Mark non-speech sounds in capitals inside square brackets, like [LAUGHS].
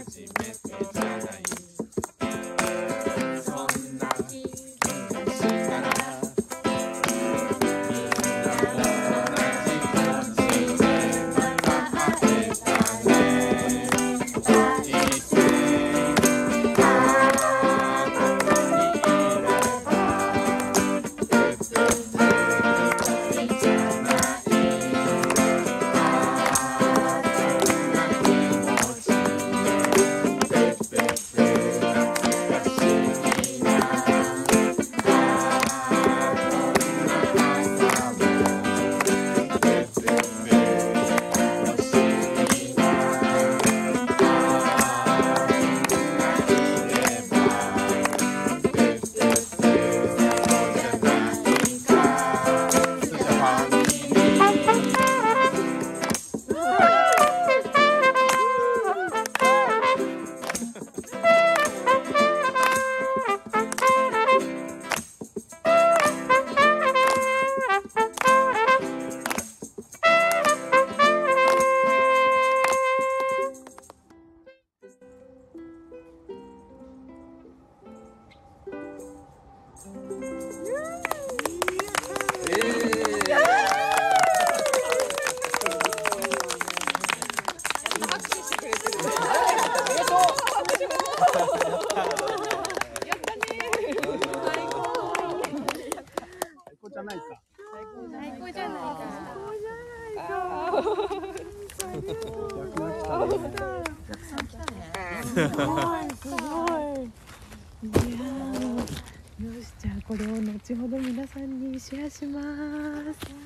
じ [LAUGHS] すごいすごい。いやよしじゃあこれを後ほど皆さんにシェアします。